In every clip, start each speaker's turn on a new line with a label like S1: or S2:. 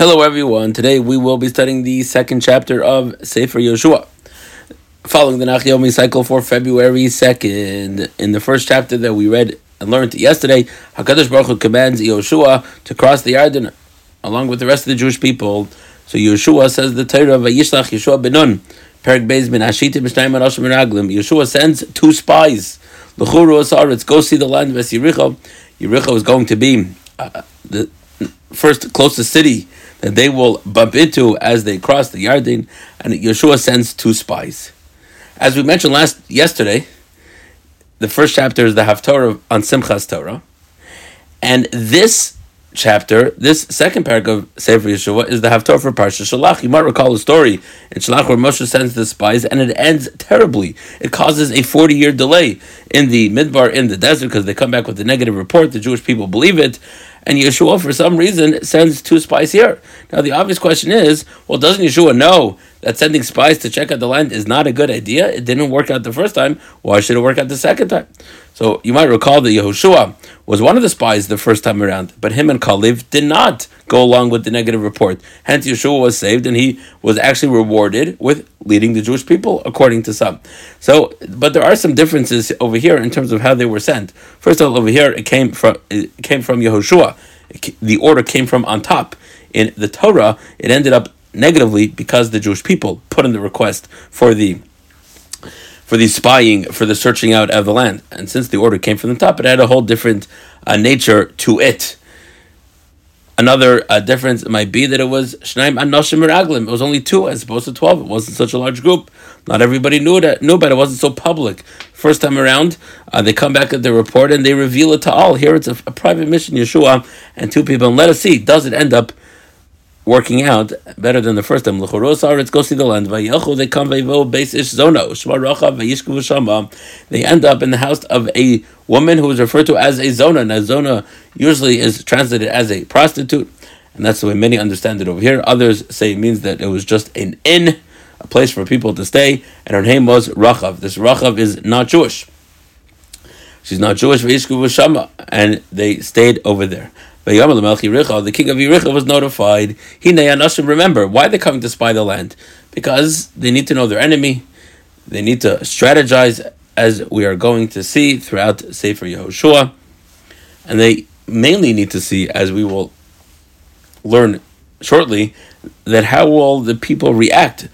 S1: Hello, everyone. Today we will be studying the second chapter of Sefer Yehoshua. Following the Nach Yomi cycle for February 2nd, in the first chapter that we read and learned yesterday, HaKadosh Baruch Hu commands Yehoshua to cross the Yarden along with the rest of the Jewish people. So Yehoshua says the Torah of Yishlach Yehoshua Benun, Perik Beis Ben Ashita Mishnayim Arashim Meraglim. Yehoshua sends two spies. L'churu Asaretz, go see the land of Yericho. Yericho is going to be uh, the first closest city that they will bump into as they cross the Yarden, and Yehoshua sends two spies. As we mentioned last yesterday, the first chapter is the Haftorah on Simchas Torah, and this chapter, this second paragraph of Sefer Yehoshua is the Haftorah for Parsha Shalach. You might recall the story in Shalach where Moshe sends the spies, and it ends terribly. It causes a forty-year delay in the Midbar in the desert because they come back with a negative report. The Jewish people believe it, and Yehoshua, for some reason, sends two spies here. Now, the obvious question is well, doesn't Yehoshua know that sending spies to check out the land is not a good idea? It didn't work out the first time. Why should it work out the second time? So, you might recall that Yehoshua was one of the spies the first time around, but him and Kalev did not go along with the negative report. Hence, Yehoshua was saved, and he was actually rewarded with leading the Jewish people, according to some. So, but there are some differences over here in terms of how they were sent. First of all, over here it came from it came from Yehoshua. The order came from on top. In the Torah, it ended up negatively because the Jewish people put in the request for the for the spying, for the searching out of the land. And since the order came from the top, it had a whole different uh, nature to it. Another uh, difference might be that it was Shnaim Anoshim Meraglim. It was only two as opposed to twelve. It wasn't such a large group. Not everybody knew it. Knew but it. It wasn't so public. First time around, uh, they come back at the report and they reveal it to all. Here it's a, a private mission, Yehoshua and two people. And let us see, does it end up working out better than the first time. Let's go see the land. They come They end up in the house of a woman who is referred to as a zona. Now, zona usually is translated as a prostitute, and that's the way many understand it over here. Others say it means that it was just an inn, a place for people to stay, and her name was Rachav. This Rachav is not Jewish. She's not Jewish, and they stayed over there. The king of Yericho was notified. He Nayanashim. Remember, why they're coming to spy the land? Because they need to know their enemy. They need to strategize, as we are going to see throughout Sefer Yehoshua. And they mainly need to see, as we will learn shortly, that how will the people react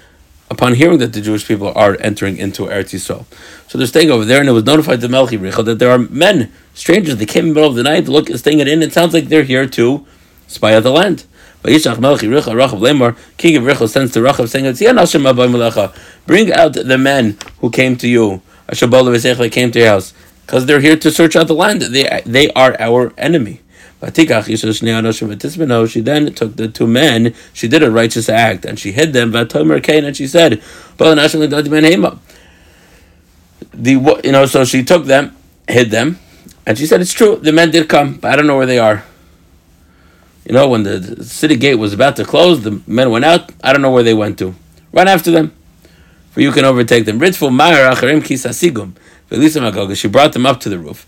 S1: upon hearing that the Jewish people are entering into Eretz Yisrael. So they're staying over there, and it was notified to Melchi that there are men, strangers, they came in the middle of the night look, staying at inn. It sounds like they're here to spy out the land. Vayishach Melchi Richa Rachav Lemar, king of Richa sends to Rachav saying, Bring out the men who came to you, they came to your house, because they're here to search out the land. They, they are our enemy. She then took the two men, she did a righteous act, and she hid them, and she said, the you know, so she took them, hid them, and she said, It's true, the men did come, but I don't know where they are. You know, when the city gate was about to close, the men went out, I don't know where they went to. Run after them, for you can overtake them. She brought them up to the roof.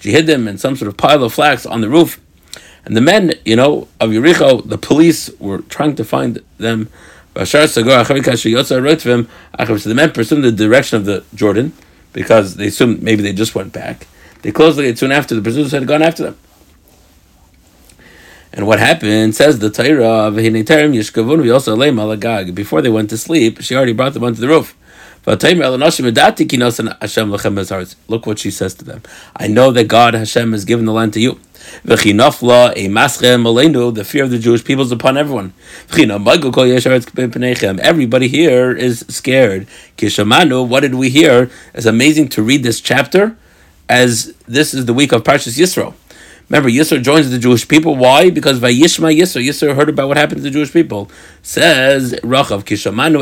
S1: She hid them in some sort of pile of flax on the roof. And the men, you know, of Yericho, the police were trying to find them. So the men pursued the direction of the Jordan because they assumed maybe they just went back. They closed the gate soon after. The pursuers had gone after them. And what happened, says the Torah, of Hinetarim Yishkavun also Malagag. before they went to sleep, she already brought them onto the roof. Look what she says to them. I know that God Hashem has given the land to you. The fear of the Jewish people is upon everyone. Everybody here is scared. What did we hear? It's amazing to read this chapter as this is the week of Parshas Yisro. Remember, Yisro joins the Jewish people. Why? Because Vayishma Yisro, Yisro heard about what happened to the Jewish people. Says Rachav Kishamanu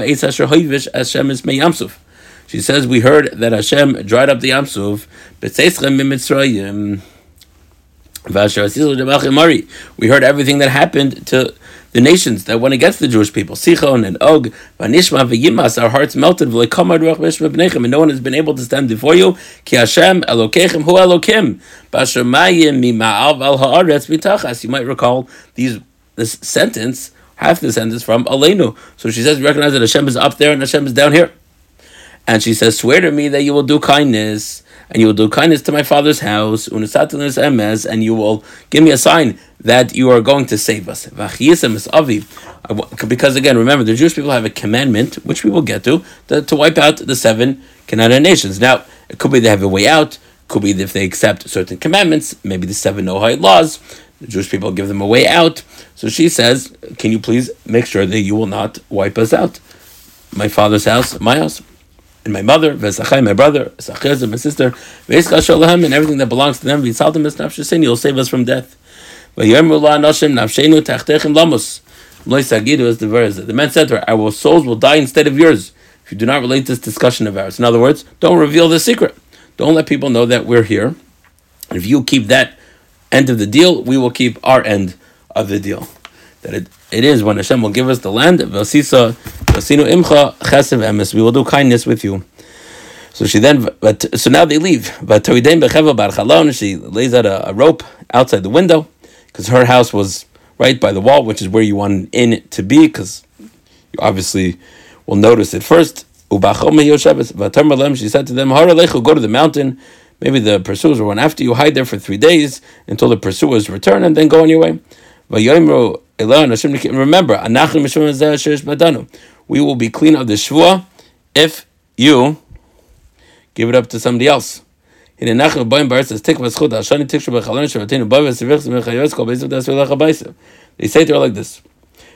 S1: Hashem is Meyamsuf. She says we heard that Hashem dried up the Yamsuf. We heard everything that happened to the nations that went against the Jewish people. Sichon and Og, Vanishma v'Yimas, our hearts melted, and no one has been able to stand before you. Ki Hashem Elokechem Hu Elokim, Mitachas. You might recall these this sentence, half the sentence from Aleinu. So she says, recognize that Hashem is up there and Hashem is down here. And she says, swear to me that you will do kindness and you will do kindness to my father's house, and you will give me a sign that you are going to save us. Because again, remember, the Jewish people have a commandment, which we will get to, to, to wipe out the seven Canaanite nations. Now, it could be they have a way out, could be if they accept certain commandments, maybe the seven Noahide laws, the Jewish people give them a way out. So she says, Can you please make sure that you will not wipe us out? My father's house, my house and my mother, Vesachai, my brother, Vesachaz, my sister, and everything that belongs to them, Visaltim is Nafshasin, you'll save us from death. The verse. The man said to her, Our souls will die instead of yours if you do not relate this discussion of ours. In other words, don't reveal the secret. Don't let people know that we're here. If you keep that end of the deal, we will keep our end of the deal. That it, it is when Hashem will give us the land, Vasisa, We will do kindness with you. So she then, but so now they leave. But she lays out a, a rope outside the window because her house was right by the wall, which is where you want in it to be, because you obviously will notice it first. She said to them, Go to the mountain. Maybe the pursuers will run after you. Hide there for three days until the pursuers return, and then go on your way. Remember, we will be clean of the shvua if you give it up to somebody else. They say to her like this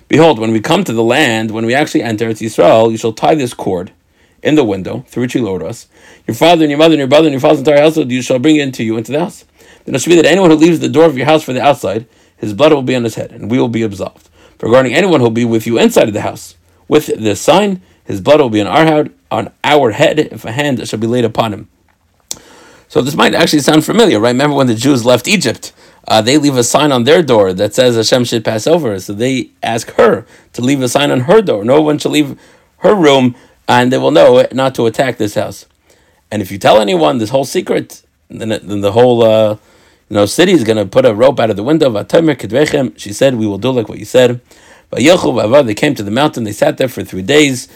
S1: Behold, when we come to the land, when we actually enter it's Israel, you shall tie this cord in the window through which you lowered us. Your father and your mother and your brother and your father's entire household you shall bring into you into the house. Then it should be that anyone who leaves the door of your house for the outside, his blood will be on his head, and we will be absolved. Regarding anyone who will be with you inside of the house, with this sign, his blood will be on our head, on our head, if a hand shall be laid upon him. So this might actually sound familiar, right? Remember when the Jews left Egypt? Uh, they leave a sign on their door that says Hashem should pass over. So they ask her to leave a sign on her door. No one shall leave her room, and they will know not to attack this house. And if you tell anyone this whole secret, then, then the whole uh, you know, city is going to put a rope out of the window. She said, We will do like what you said. They came to the mountain, they sat there for three days.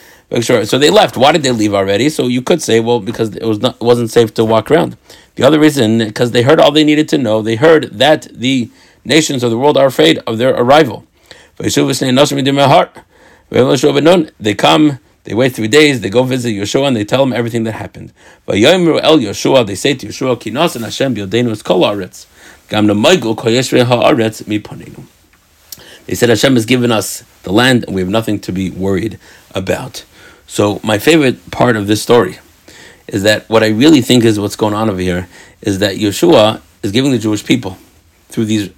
S1: So they left. Why did they leave already? So you could say, well, because it was not it wasn't safe to walk around. The other reason, because they heard all they needed to know, they heard that the nations of the world are afraid of their arrival. They come, they wait three days, they go visit Yehoshua, and they tell him everything that happened. el Yehoshua, they say to Yehoshua, Kinos and Hashem gam namaygul kol yeshvei haaretz mipanenu. They said Hashem has given us the land, and we have nothing to be worried about. So my favorite part of this story is that what I really think is what's going on over here is that Yehoshua is giving the Jewish people through these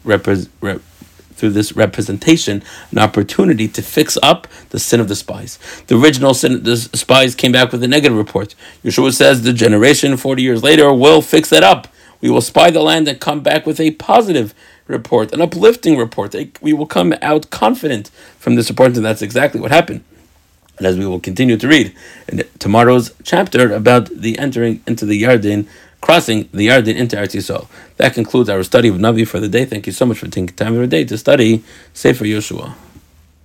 S1: through this representation an opportunity to fix up the sin of the spies. The original sin, the spies came back with a negative report. Yehoshua says the generation 40 years later will fix that up. We will spy the land and come back with a positive report, an uplifting report. We will come out confident from this report, and that's exactly what happened. And as we will continue to read in tomorrow's chapter about the entering into the Yarden crossing the Yarden into Eretz Yisrael. That concludes our study of Navi for the day. Thank you so much for taking time of day to study Sefer Yehoshua.